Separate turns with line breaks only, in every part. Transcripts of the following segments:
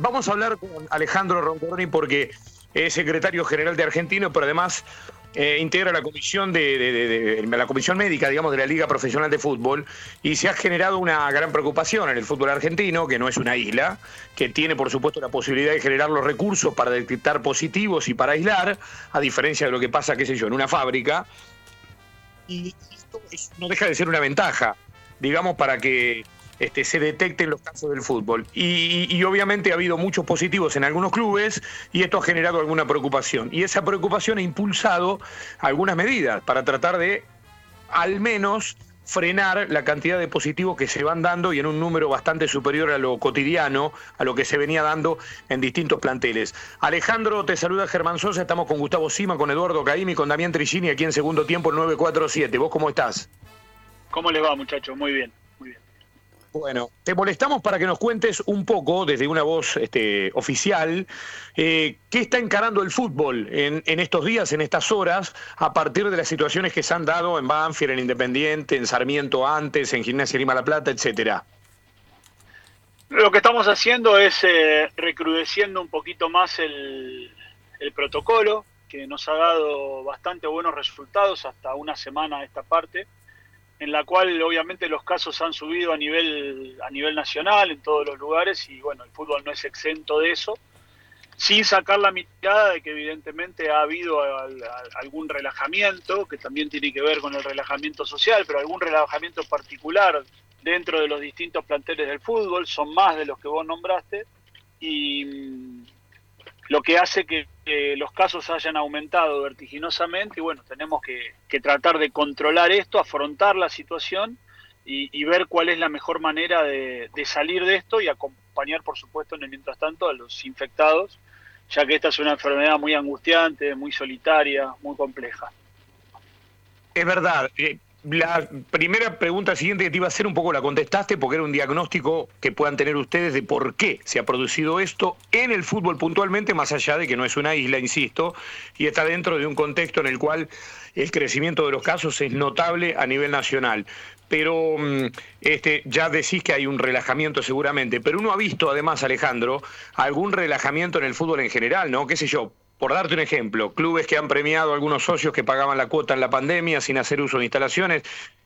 vamos a hablar con Alejandro Roncoroni porque es secretario general de Argentino, pero además eh, integra la comisión de, la comisión médica, digamos, de la Liga Profesional de Fútbol y se ha generado una gran preocupación en el fútbol argentino, que no es una isla, que tiene por supuesto la posibilidad de generar los recursos para detectar positivos y para aislar, a diferencia de lo que pasa, qué sé yo, en una fábrica. Y esto no deja de ser una ventaja, digamos, para que este, se detecten los casos del fútbol. Y, obviamente ha habido muchos positivos en algunos clubes y esto ha generado alguna preocupación. Y esa preocupación ha impulsado algunas medidas para tratar de al menos frenar la cantidad de positivos que se van dando y en un número bastante superior a lo cotidiano, a lo que se venía dando en distintos planteles. Alejandro, te saluda Germán Sosa, estamos con Gustavo Sima, con Eduardo Caimi, con Damián Trigini aquí en segundo tiempo el 947. ¿Vos cómo estás?
¿Cómo les va, muchachos? Muy bien.
Bueno, te molestamos para que nos cuentes un poco, desde una voz este, oficial, eh, qué está encarando el fútbol en, estos días, en estas horas, a partir de las situaciones que se han dado en Banfield, en Independiente, en Sarmiento antes, en Gimnasia Lima La Plata, etcétera.
Lo que estamos haciendo es eh, recrudeciendo un poquito más el, el protocolo, que nos ha dado bastante buenos resultados hasta una semana a esta parte en la cual obviamente los casos han subido a nivel, a nivel nacional en todos los lugares y bueno, el fútbol no es exento de eso, sin sacar la mirada de que evidentemente ha habido algún relajamiento, que también tiene que ver con el relajamiento social, pero algún relajamiento particular dentro de los distintos planteles del fútbol, son más de los que vos nombraste, y lo que hace que, los casos hayan aumentado vertiginosamente y bueno, tenemos que, tratar de controlar esto, afrontar la situación y, ver cuál es la mejor manera de, salir de esto y acompañar, por supuesto, en el mientras tanto a los infectados, ya que esta es una enfermedad muy angustiante, muy solitaria, muy compleja.
Es verdad, eh, la primera pregunta siguiente que te iba a hacer un poco la contestaste porque era un diagnóstico que puedan tener ustedes de por qué se ha producido esto en el fútbol puntualmente, más allá de que no es una isla, insisto, y está dentro de un contexto en el cual el crecimiento de los casos es notable a nivel nacional. Pero mm, este, ya decís que hay un relajamiento seguramente, pero uno ha visto además, Alejandro, algún relajamiento en el fútbol en general, ¿no? ¿Qué sé yo? Por darte un ejemplo, clubes que han premiado a algunos socios que pagaban la cuota en la pandemia sin hacer uso de instalaciones.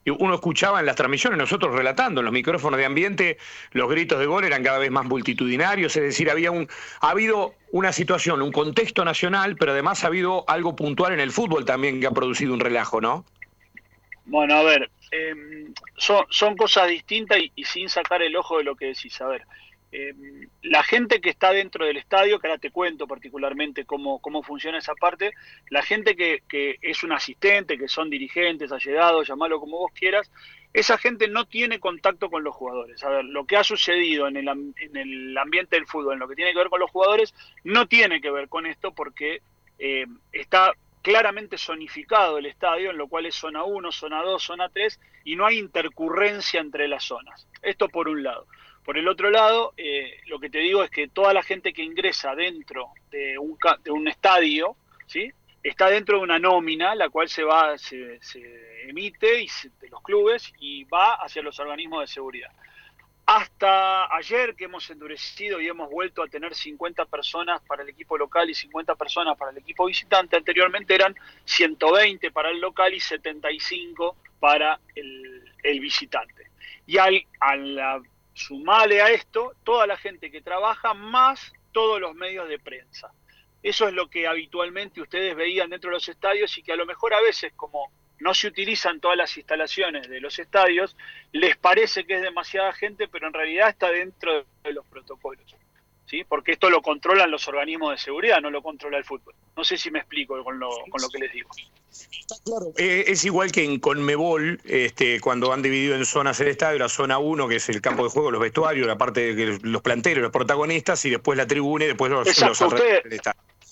Uno escuchaba en las transmisiones, nosotros relatando en los micrófonos de ambiente, los gritos de gol eran cada vez más multitudinarios, es decir, había un, ha habido una situación, un contexto nacional, pero además ha habido algo puntual en el fútbol también que ha producido un relajo, ¿no?
Bueno, a ver, em, son, son cosas distintas y, y, sin sacar el ojo de lo que decís. A ver, Em, la gente que está dentro del estadio, que ahora te cuento particularmente cómo, cómo funciona esa parte, la gente que, es un asistente, que son dirigentes, allegados, llamarlo como vos quieras, esa gente no tiene contacto con los jugadores. A ver, lo que ha sucedido en el, en el ambiente del fútbol, en lo que tiene que ver con los jugadores, no tiene que ver con esto porque eh, está claramente zonificado el estadio, en lo cual es zona 1, zona 2, zona 3, y no hay intercurrencia entre las zonas. Esto por un lado. Por el otro lado, eh, lo que te digo es que toda la gente que ingresa dentro de un, estadio, ¿sí? está dentro de una nómina, la cual se va, se, emite de los clubes y va hacia los organismos de seguridad. Hasta ayer que hemos endurecido y hemos vuelto a tener 50 personas para el equipo local y 50 personas para el equipo visitante, anteriormente eran 120 para el local y 75 para el, visitante. Y al, al sumale a esto toda la gente que trabaja más todos los medios de prensa. Eso es lo que habitualmente ustedes veían dentro de los estadios y que a lo mejor a veces como no se utilizan todas las instalaciones de los estadios, les parece que es demasiada gente, pero en realidad está dentro de los protocolos. ¿Sí? Porque esto lo controlan los organismos de seguridad, no lo controla el fútbol. No sé si me explico con lo, con lo que les digo.
Eh, es igual que en Conmebol, este, cuando han dividido en zonas el estadio, la zona 1, que es el campo de juego, los vestuarios, la parte de los planteros, los protagonistas, y después la tribuna y después los,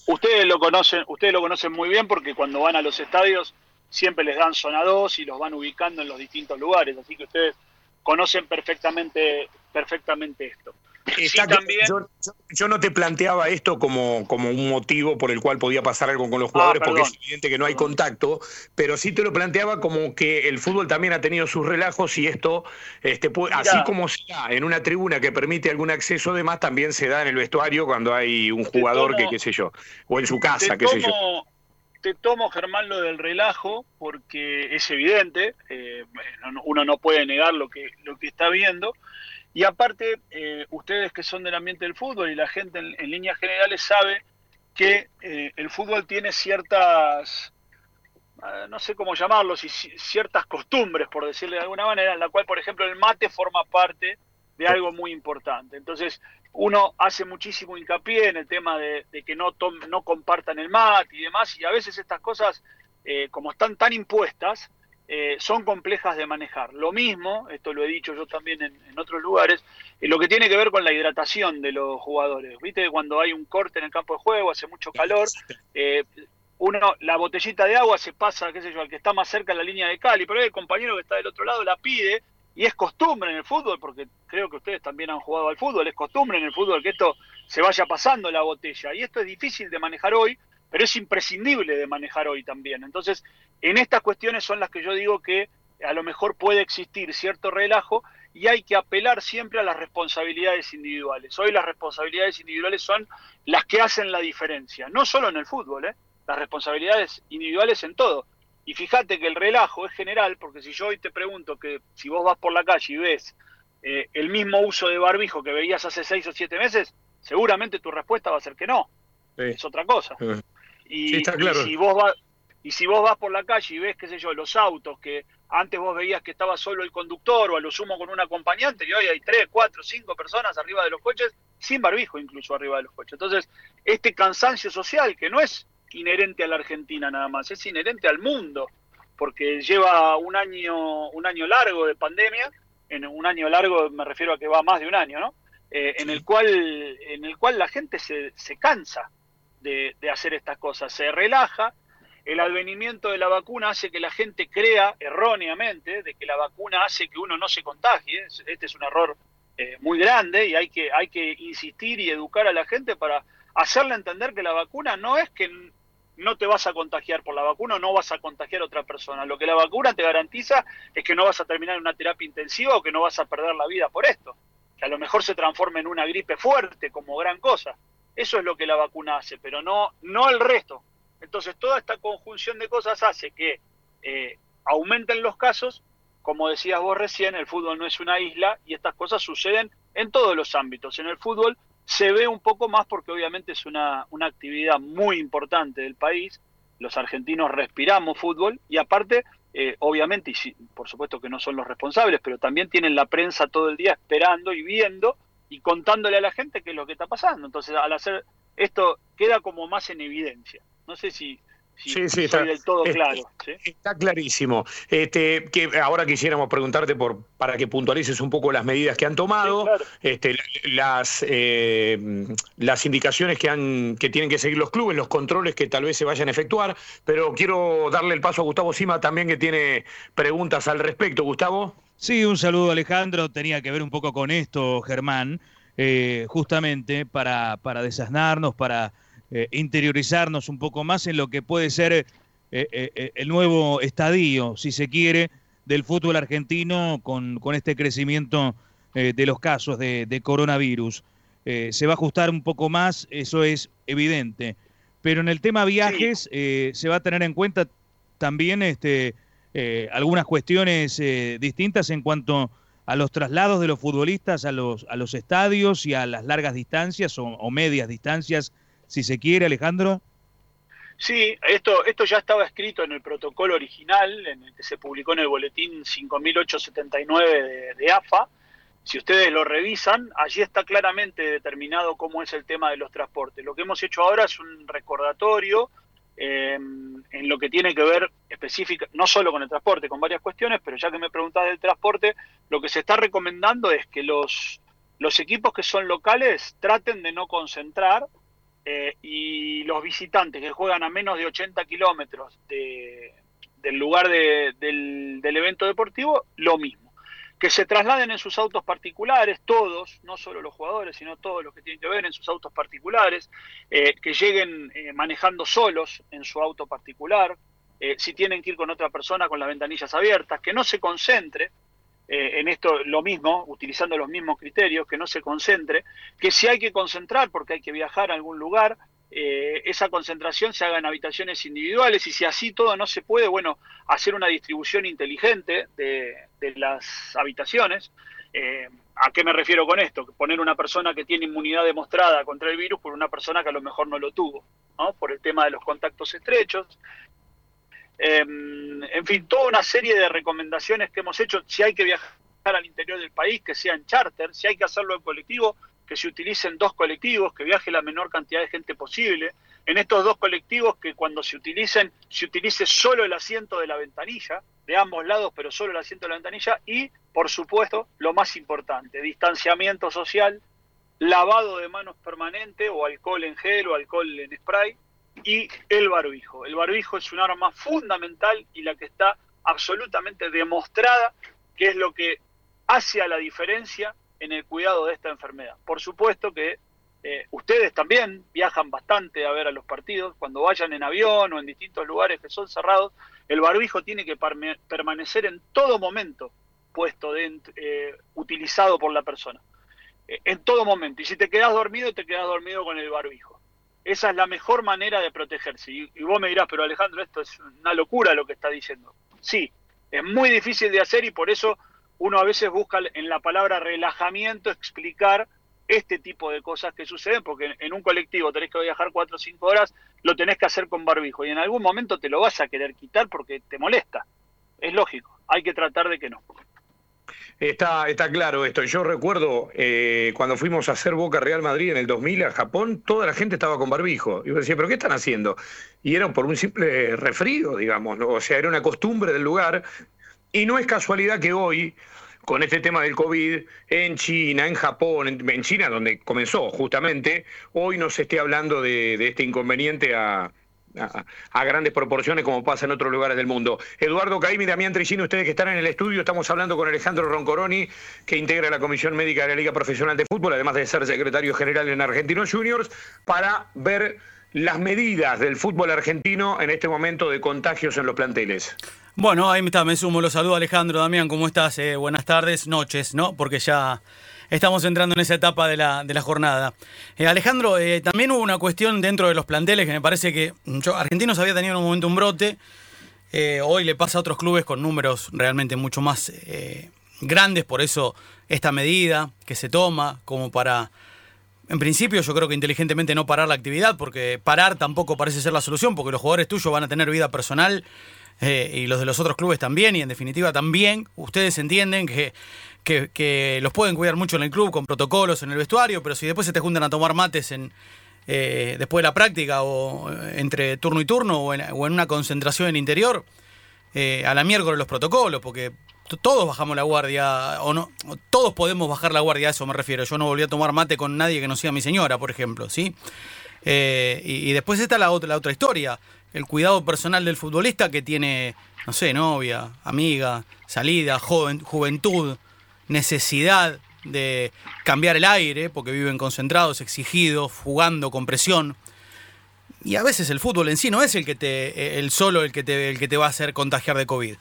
Ustedes lo conocen, ustedes lo conocen muy bien porque cuando van a los estadios siempre les dan zona 2 y los van ubicando en los distintos lugares, así que ustedes conocen perfectamente, perfectamente esto.
Yo, no te planteaba esto como, como un motivo por el cual podía pasar algo con los ah, jugadores, porque es evidente que no hay contacto, pero sí te lo planteaba como que el fútbol también ha tenido sus relajos y esto, este, así como se da en una tribuna que permite algún acceso de más, también se da en el vestuario cuando hay un jugador que, qué sé yo, o en su casa, qué sé yo.
te tomo, Germán, lo del relajo, porque es evidente, eh, uno no puede negar lo que, lo que está viendo, y aparte, eh, ustedes que son del ambiente del fútbol y la gente en, líneas generales sabe que eh, el fútbol tiene ciertas, no sé cómo llamarlos, ciertas costumbres, por decirle de alguna manera, en la cual, por ejemplo, el mate forma parte de algo muy importante. Entonces, uno hace muchísimo hincapié en el tema de, que no, no compartan el mate y demás, y a veces estas cosas, eh, como están tan impuestas, eh, son complejas de manejar. Lo mismo, esto lo he dicho yo también en, otros lugares, en lo que tiene que ver con la hidratación de los jugadores. Viste, cuando hay un corte en el campo de juego, hace mucho calor, eh, uno, la botellita de agua se pasa, qué sé yo, al que está más cerca de la línea de Cali, pero el compañero que está del otro lado la pide y es costumbre en el fútbol, porque creo que ustedes también han jugado al fútbol, es costumbre en el fútbol que esto se vaya pasando la botella. Y esto es difícil de manejar hoy, pero es imprescindible de manejar hoy también. Entonces, en estas cuestiones son las que yo digo que a lo mejor puede existir cierto relajo y hay que apelar siempre a las responsabilidades individuales. Hoy las responsabilidades individuales son las que hacen la diferencia, no solo en el fútbol, ¿eh? las responsabilidades individuales en todo. Y fíjate que el relajo es general, porque si yo hoy te pregunto que si vos vas por la calle y ves eh, el mismo uso de barbijo que veías hace seis o siete meses, seguramente tu respuesta va a ser que no. Es otra cosa. Y, si vos vas, y si vos vas por la calle y ves, qué sé yo, los autos que antes vos veías que estaba solo el conductor o a lo sumo con un acompañante, y hoy hay tres, cuatro, cinco personas arriba de los coches, sin barbijo incluso arriba de los coches. Entonces, este cansancio social, que no es inherente a la Argentina nada más, es inherente al mundo, porque lleva un año, un año largo de pandemia, en un año largo me refiero a que va más de un año, ¿no? Eh, en el cual en el cual la gente se, se cansa de, hacer estas cosas, se relaja. El advenimiento de la vacuna hace que la gente crea erróneamente de que la vacuna hace que uno no se contagie. Este es un error eh, muy grande y hay que, hay que insistir y educar a la gente para hacerle entender que la vacuna no es que no te vas a contagiar por la vacuna o no vas a contagiar a otra persona. Lo que la vacuna te garantiza es que no vas a terminar en una terapia intensiva o que no vas a perder la vida por esto. Que a lo mejor se transforme en una gripe fuerte como gran cosa. Eso es lo que la vacuna hace, pero no, no el resto. Entonces toda esta conjunción de cosas hace que eh, aumenten los casos. Como decías vos recién, el fútbol no es una isla y estas cosas suceden en todos los ámbitos. En el fútbol se ve un poco más porque obviamente es una, una actividad muy importante del país, los argentinos respiramos fútbol y aparte, eh, obviamente, y por supuesto que no son los responsables, pero también tienen la prensa todo el día esperando y viendo y contándole a la gente qué es lo que está pasando. Entonces, al hacer esto, queda como más en evidencia. No sé si, sí, sí, está, del todo claro.
Está clarísimo. Este, que ahora quisiéramos preguntarte por para que puntualices un poco las medidas que han tomado, este, las, eh, las indicaciones que, han, que tienen que seguir los clubes, los controles que tal vez se vayan a efectuar, pero quiero darle el paso a Gustavo Sima también que tiene preguntas al respecto. Gustavo.
Sí, un saludo Alejandro. Tenía que ver un poco con esto, Germán, eh, justamente para, para desasnarnos, para eh, interiorizarnos un poco más en lo que puede ser eh, eh, el nuevo estadio, si se quiere, del fútbol argentino con, con este crecimiento de los casos de, coronavirus. se va a ajustar un poco más, eso es evidente. Pero en el tema viajes se va a tener en cuenta también este, algunas cuestiones distintas en cuanto a los traslados de los futbolistas a los, a los estadios y a las largas distancias o medias distancias si se quiere, Alejandro?
Sí, esto, esto ya estaba escrito en el protocolo original, en el que se publicó en el boletín 5879 de, de AFA. Si ustedes lo revisan, allí está claramente determinado cómo es el tema de los transportes. Lo que hemos hecho ahora es un recordatorio em, en lo que tiene que ver específica, no solo con el transporte, con varias cuestiones, pero ya que me preguntás del transporte, lo que se está recomendando es que los, los equipos que son locales traten de no concentrar eh, y los visitantes que juegan a menos de 80 kilómetros del lugar del, evento deportivo, lo mismo. Que se trasladen en sus autos particulares, todos, no solo los jugadores, sino todos los que tienen que ver en sus autos particulares, eh, que lleguen eh, manejando solos en su auto particular, eh, si tienen que ir con otra persona con las ventanillas abiertas, que no se concentre en esto lo mismo, utilizando los mismos criterios, que no se concentre, que si hay que concentrar porque hay que viajar a algún lugar, eh, esa concentración se haga en habitaciones individuales y si así todo no se puede, bueno, hacer una distribución inteligente de, las habitaciones. Eh, ¿A qué me refiero con esto? Poner una persona que tiene inmunidad demostrada contra el virus por una persona que a lo mejor no lo tuvo, por el tema de los contactos estrechos. Em, en fin, toda una serie de recomendaciones que hemos hecho. Si hay que viajar al interior del país, que sea en charter, si hay que hacerlo en colectivo, que se utilicen dos colectivos, que viaje la menor cantidad de gente posible. En estos dos colectivos que cuando se utilicen, se utilice solo el asiento de la ventanilla, de ambos lados, pero solo el asiento de la ventanilla. Y, por supuesto, lo más importante, distanciamiento social, lavado de manos permanente o alcohol en gel o alcohol en spray y el barbijo. El barbijo es un arma fundamental y la que está absolutamente demostrada que es lo que hace a la diferencia en el cuidado de esta enfermedad. Por supuesto que eh, ustedes también viajan bastante a ver a los partidos, cuando vayan en avión o en distintos lugares que son cerrados, el barbijo tiene que permanecer en todo momento puesto, dentro, eh, utilizado por la persona, eh, en todo momento. Y si te quedas dormido, te quedas dormido con el barbijo. Esa es la mejor manera de protegerse. Y, y vos me dirás, pero Alejandro, esto es una locura lo que está diciendo. Sí, es muy difícil de hacer y por eso uno a veces busca en la palabra relajamiento explicar este tipo de cosas que suceden, porque en un colectivo tenés que viajar cuatro o cinco horas, lo tenés que hacer con barbijo y en algún momento te lo vas a querer quitar porque te molesta. Es lógico, hay que tratar de que no.
Está, está claro esto. Yo recuerdo eh, cuando fuimos a hacer Boca Real Madrid en el 2000 a Japón, toda la gente estaba con barbijo. Y yo decía, ¿pero qué están haciendo? Y era por un simple refrío, digamos. O sea, era una costumbre del lugar y no es casualidad que hoy, con este tema del COVID, en China, en Japón, en, China, donde comenzó justamente, hoy no se esté hablando de, este inconveniente a, grandes proporciones como pasa en otros lugares del mundo. Eduardo Caim y Damián Tricini, ustedes que están en el estudio, estamos hablando con Alejandro Roncoroni, que integra la Comisión Médica de la Liga Profesional de Fútbol, además de ser secretario general en Argentinos Juniors, para ver las medidas del fútbol argentino en este momento de contagios en los planteles.
Bueno, ahí está, me sumo, los saludo Alejandro, Damián, ¿cómo estás? Eh, buenas tardes, noches, ¿no? Porque ya estamos entrando en esa etapa de la, de la jornada. Eh, Alejandro, eh, también hubo una cuestión dentro de los planteles que me parece que yo, Argentinos había tenido en un momento un brote, hoy le pasa a otros clubes con números realmente mucho más grandes, por eso esta medida que se toma como para... En principio yo creo que inteligentemente no parar la actividad, porque parar tampoco parece ser la solución, porque los jugadores tuyos van a tener vida personal eh, y los de los otros clubes también, y en definitiva también, ustedes entienden que, que, los pueden cuidar mucho en el club con protocolos en el vestuario, pero si después se te juntan a tomar mates en, eh, después de la práctica o eh, entre turno y turno o en, una concentración en interior, a la miércoles los protocolos, porque todos bajamos la guardia, o no, todos podemos bajar la guardia, a eso me refiero. Yo no volví a tomar mate con nadie que no sea mi señora, por ejemplo, ¿sí? Y, y, después está la otra, la otra historia el cuidado personal del futbolista que tiene, no sé, novia, amiga, salida, joven, juventud, necesidad de cambiar el aire, porque viven concentrados, exigidos, jugando con presión. Y a veces el fútbol en sí no es el que te, el solo el que el que te va a hacer contagiar de COVID.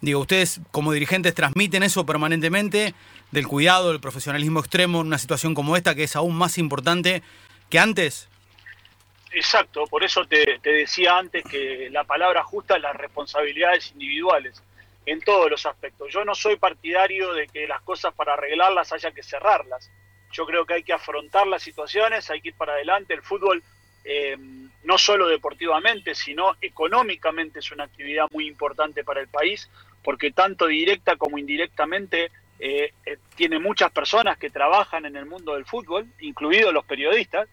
Digo, ustedes como dirigentes transmiten eso permanentemente del cuidado, del profesionalismo extremo en una situación como esta que es aún más importante que antes.
Exacto, por eso te, decía antes que la palabra justa es las responsabilidades individuales en todos los aspectos. Yo no soy partidario de que las cosas para arreglarlas haya que cerrarlas. Yo creo que hay que afrontar las situaciones, hay que ir para adelante. El fútbol, eh, no solo deportivamente, sino económicamente es una actividad muy importante para el país, porque tanto directa como indirectamente eh, eh, tiene muchas personas que trabajan en el mundo del fútbol, incluidos los periodistas,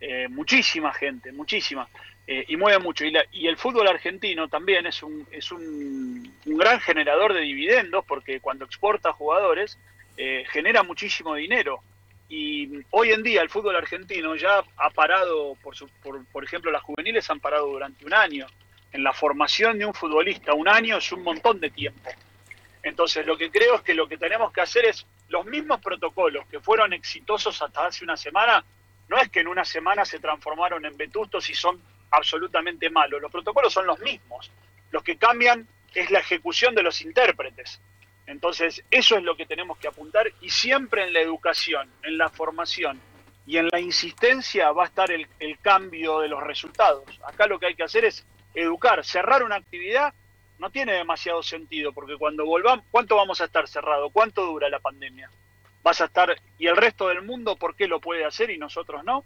eh, muchísima gente, muchísima, eh, y mueve mucho. Y, y, el fútbol argentino también es, un, es un, gran generador de dividendos porque cuando exporta jugadores eh, genera muchísimo dinero. Y hoy en día el fútbol argentino ya ha parado, por, por, por ejemplo, las juveniles han parado durante un año. En la formación de un futbolista, un año es un montón de tiempo. Entonces, lo que creo es que lo que tenemos que hacer es los mismos protocolos que fueron exitosos hasta hace una semana, no es que en una semana se transformaron en vetustos y son absolutamente malos. Los protocolos son los mismos. Los que cambian es la ejecución de los intérpretes. Entonces, eso es lo que tenemos que apuntar y siempre en la educación, en la formación y en la insistencia va a estar el, cambio de los resultados. Acá lo que hay que hacer es educar, cerrar una actividad no tiene demasiado sentido, porque cuando volvamos, ¿cuánto vamos a estar cerrado? ¿Cuánto dura la pandemia? Vas a estar, y el resto del mundo, ¿por qué lo puede hacer y nosotros no?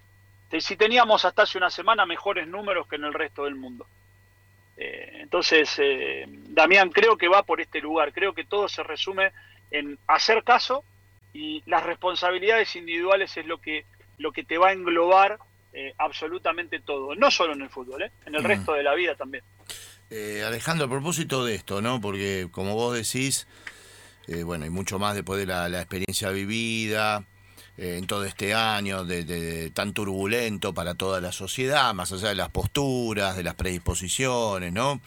Si teníamos hasta hace una semana mejores números que en el resto del mundo. Eh, entonces, eh, Damián, creo que va por este lugar, creo que todo se resume en hacer caso y las responsabilidades individuales es lo que, lo que te va a englobar eh, absolutamente todo, no solo en el fútbol, en el mm. resto de la vida también.
Eh, Alejandro, a propósito de esto, ¿no? Porque como vos decís, eh, bueno, hay mucho más después de la, experiencia vivida eh, en todo este año, de, tan turbulento para toda la sociedad, más allá de las posturas, de las predisposiciones, ¿no?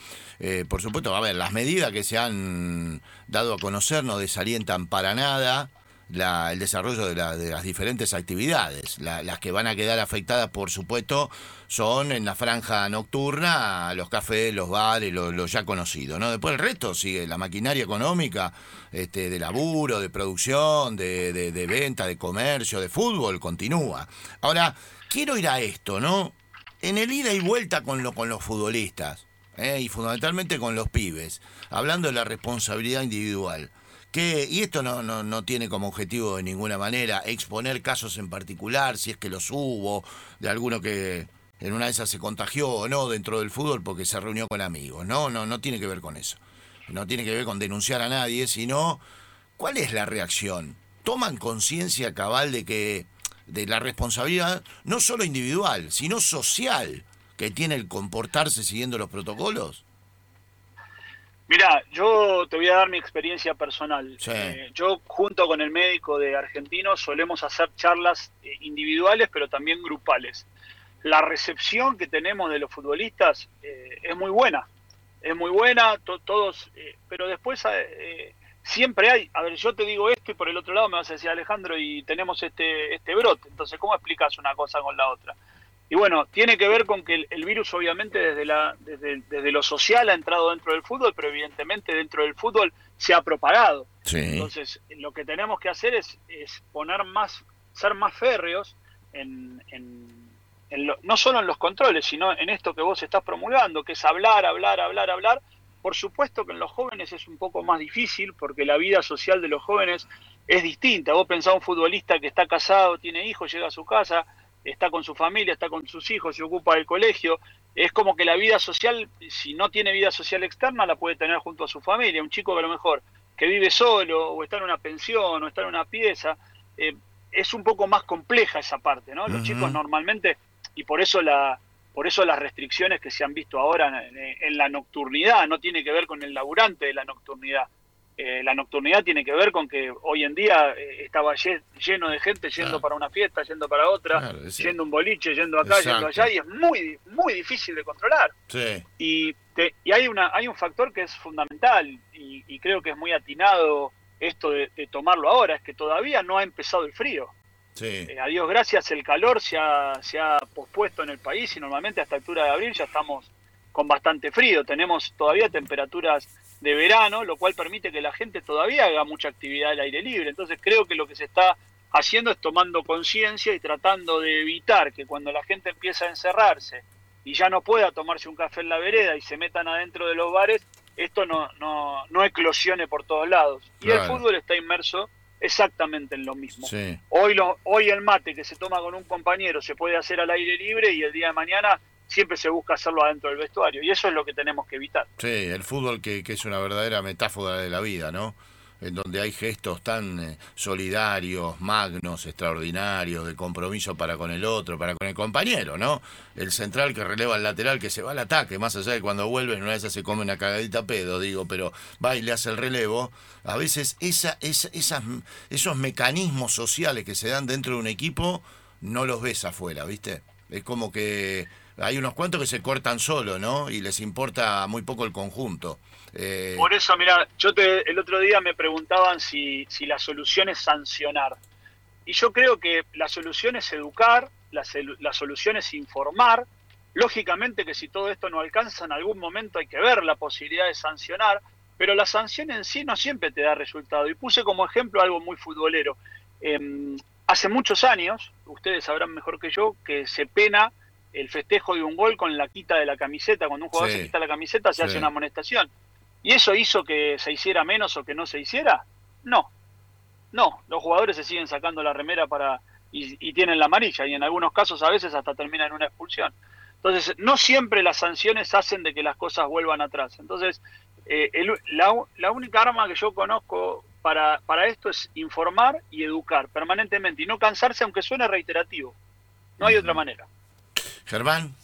por supuesto, a ver, las medidas que se han dado a conocer no desalientan para nada el desarrollo de, las diferentes actividades. las que van a quedar afectadas, por supuesto, son en la franja nocturna los cafés, los bares, los ya conocidos. ¿no? Después el resto sigue la maquinaria económica este, de laburo, de producción, de, venta, de comercio, de fútbol, continúa. Ahora, quiero ir a esto, ¿no? En el ida y vuelta con, lo, con los futbolistas, ¿eh? y fundamentalmente con los pibes, hablando de la responsabilidad individual y esto no, no, no, tiene como objetivo de ninguna manera exponer casos en particular, si es que los hubo, de alguno que en una de esas se contagió o no dentro del fútbol porque se reunió con amigos. No, no, no tiene que ver con eso. No tiene que ver con denunciar a nadie, sino cuál es la reacción. ¿Toman conciencia cabal de que de la responsabilidad no solo individual, sino social que tiene el comportarse siguiendo los protocolos?
Mira, yo te voy a dar mi experiencia personal. Eh, yo junto con el médico de Argentino solemos hacer charlas eh, individuales, pero también grupales. La recepción que tenemos de los futbolistas eh, es muy buena, es muy buena, todos, pero después siempre hay, a ver, yo te digo esto y por el otro lado me vas a decir Alejandro y tenemos este, este brote, entonces ¿cómo explicas una cosa con la otra? Y bueno, tiene que ver con que el, virus obviamente desde, la, desde, desde, lo social ha entrado dentro del fútbol, pero evidentemente dentro del fútbol se ha propagado. Entonces, lo que tenemos que hacer es, es poner más, ser más férreos en, en, no solo en los controles, sino en esto que vos estás promulgando, que es hablar, hablar, hablar, hablar. Por supuesto que en los jóvenes es un poco más difícil porque la vida social de los jóvenes es distinta. Vos pensás un futbolista que está casado, tiene hijos, llega a su casa, está con su familia, está con sus hijos, se ocupa del colegio. Es como que la vida social, si no tiene vida social externa, la puede tener junto a su familia. Un chico que a lo mejor que vive solo o está en una pensión o está en una pieza, eh, es un poco más compleja esa parte, ¿no? Los chicos normalmente, y por eso la por eso las restricciones que se han visto ahora en, la nocturnidad, no tiene que ver con el laburante de la nocturnidad, eh, la nocturnidad tiene que ver con que hoy en día eh, estaba lleno de gente yendo para una fiesta, yendo para otra, yendo un boliche, yendo acá, yendo allá, y es muy, muy difícil de controlar. Y, y hay, una, hay un factor que es fundamental y, creo que es muy atinado esto de, tomarlo ahora, es que todavía no ha empezado el frío. Eh, a Dios gracias, el calor se ha, se ha pospuesto en el país y normalmente a esta altura de abril ya estamos con bastante frío. Tenemos todavía temperaturas de verano, lo cual permite que la gente todavía haga mucha actividad al aire libre. Entonces creo que lo que se está haciendo es tomando conciencia y tratando de evitar que cuando la gente empieza a encerrarse y ya no pueda tomarse un café en la vereda y se metan adentro de los bares, esto no, no, no eclosione por todos lados. Y el fútbol está inmerso exactamente en lo mismo. Hoy, lo, hoy el mate que se toma con un compañero se puede hacer al aire libre y el día de mañana siempre se busca hacerlo adentro del vestuario y eso es lo que tenemos que evitar.
Sí, el fútbol que, que es una verdadera metáfora de la vida, ¿no? En donde hay gestos tan eh, solidarios, magnos, extraordinarios, de compromiso para con el otro, para con el compañero, ¿no? El central que releva al lateral, que se va al ataque, más allá de cuando vuelve, una vez se come una cagadita pedo, digo, pero va y le hace el relevo. A veces esa, esa, esas, esos mecanismos sociales que se dan dentro de un equipo no los ves afuera, ¿viste? Es como que hay unos cuantos que se cortan solo, ¿no? Y les importa muy poco el conjunto.
Eh, Por eso, mira, yo te, el otro día me preguntaban si, si la solución es sancionar. Y yo creo que la solución es educar, la, la solución es informar. Lógicamente que si todo esto no alcanza, en algún momento hay que ver la posibilidad de sancionar, pero la sanción en sí no siempre te da resultado. Y puse como ejemplo algo muy futbolero. Em, hace muchos años, ustedes sabrán mejor que yo, que se pena el festejo de un gol con la quita de la camiseta. Cuando un jugador se quita la camiseta se hace una amonestación. ¿Y eso hizo que se hiciera menos o que no se hiciera? No. No, los jugadores se siguen sacando la remera para y, y tienen la amarilla y en algunos casos a veces hasta terminan en una expulsión. Entonces, no siempre las sanciones hacen de que las cosas vuelvan atrás. Entonces, eh, la, única arma que yo conozco para, para esto es informar y educar permanentemente y no cansarse aunque suene reiterativo. No hay otra manera.
Germán.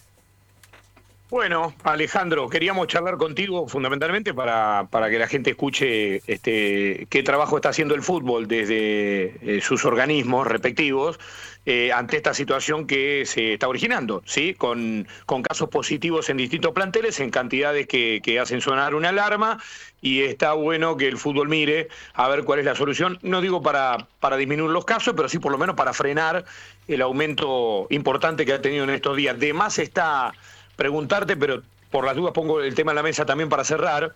Bueno, Alejandro, queríamos charlar contigo fundamentalmente para, para que la gente escuche este, qué trabajo está haciendo el fútbol desde eh, sus organismos respectivos eh, ante esta situación que se está originando, ¿sí? Con, con casos positivos en distintos planteles, en cantidades que, hacen sonar una alarma, y está bueno que el fútbol mire a ver cuál es la solución. No digo para, para disminuir los casos, pero sí por lo menos para frenar el aumento importante que ha tenido en estos días. De más está preguntarte, pero por las dudas pongo el tema en la mesa también para cerrar.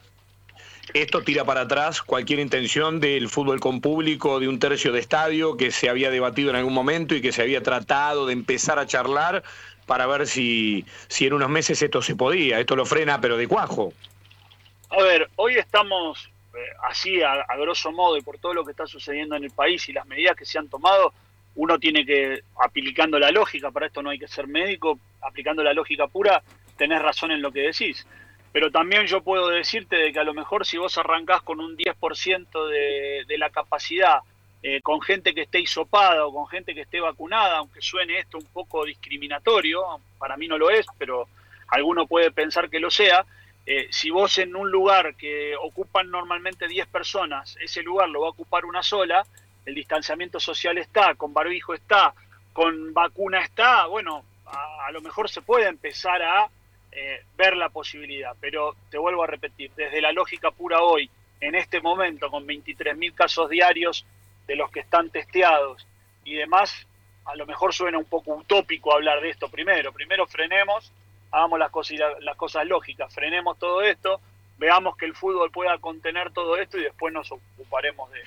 Esto tira para atrás cualquier intención del fútbol con público de un tercio de estadio que se había debatido en algún momento y que se había tratado de empezar a charlar para ver si, si en unos meses esto se podía. Esto lo frena, pero de cuajo.
A ver, hoy estamos eh, así, a, a, grosso modo, y por todo lo que está sucediendo en el país y las medidas que se han tomado, uno tiene que, aplicando la lógica, para esto no hay que ser médico, aplicando la lógica pura, tenés razón en lo que decís. Pero también yo puedo decirte de que a lo mejor si vos arrancás con un 10% de, de la capacidad, eh, con gente que esté hisopada o con gente que esté vacunada, aunque suene esto un poco discriminatorio, para mí no lo es, pero alguno puede pensar que lo sea, eh, si vos en un lugar que ocupan normalmente 10 personas, ese lugar lo va a ocupar una sola, el distanciamiento social está, con barbijo está, con vacuna está, bueno, a, lo mejor se puede empezar a eh, ver la posibilidad, pero te vuelvo a repetir, desde la lógica pura hoy, en este momento, con 23.000 casos diarios de los que están testeados y demás, a lo mejor suena un poco utópico hablar de esto primero. Primero frenemos, hagamos las cosas, las cosas lógicas, frenemos todo esto, veamos que el fútbol pueda contener todo esto y después nos ocuparemos de,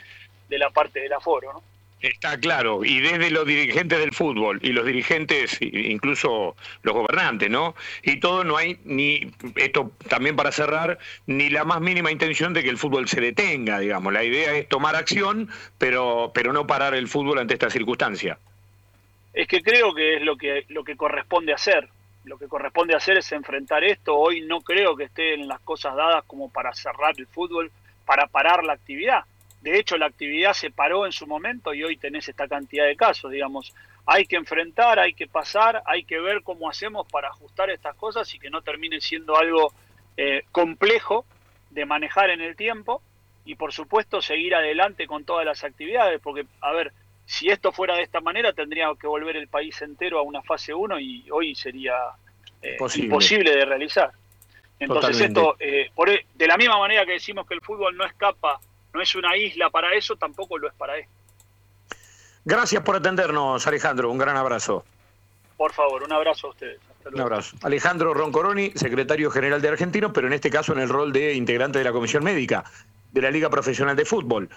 de la parte del aforo, ¿no?
Está claro, y desde los dirigentes del fútbol y los dirigentes, incluso los gobernantes, ¿no? Y todo no hay ni, esto también para cerrar, ni la más mínima intención de que el fútbol se detenga, digamos. La idea es tomar acción, pero, pero no parar el fútbol ante esta circunstancia.
Es que creo que es lo que, lo que corresponde hacer. Lo que corresponde hacer es enfrentar esto. Hoy no creo que estén las cosas dadas como para cerrar el fútbol, para parar la actividad de hecho, la actividad se paró en su momento y hoy tenés esta cantidad de casos, digamos. Hay que enfrentar, hay que pasar, hay que ver cómo hacemos para ajustar estas cosas y que no termine siendo algo eh, complejo de manejar en el tiempo y por supuesto seguir adelante con todas las actividades, porque, a ver, si esto fuera de esta manera tendría que volver el país entero a una fase 1 y hoy sería eh, imposible de realizar. Entonces esto, eh, por, e, de la misma manera que decimos que el fútbol no escapa no es una isla para eso, tampoco lo es para esto.
Gracias por atendernos, Alejandro. Un gran abrazo.
Por favor, un abrazo a ustedes.
Un abrazo. Alejandro Roncoroni, secretario general de Argentinos, pero en este caso en el rol de integrante de la Comisión Médica de la Liga Profesional de Fútbol.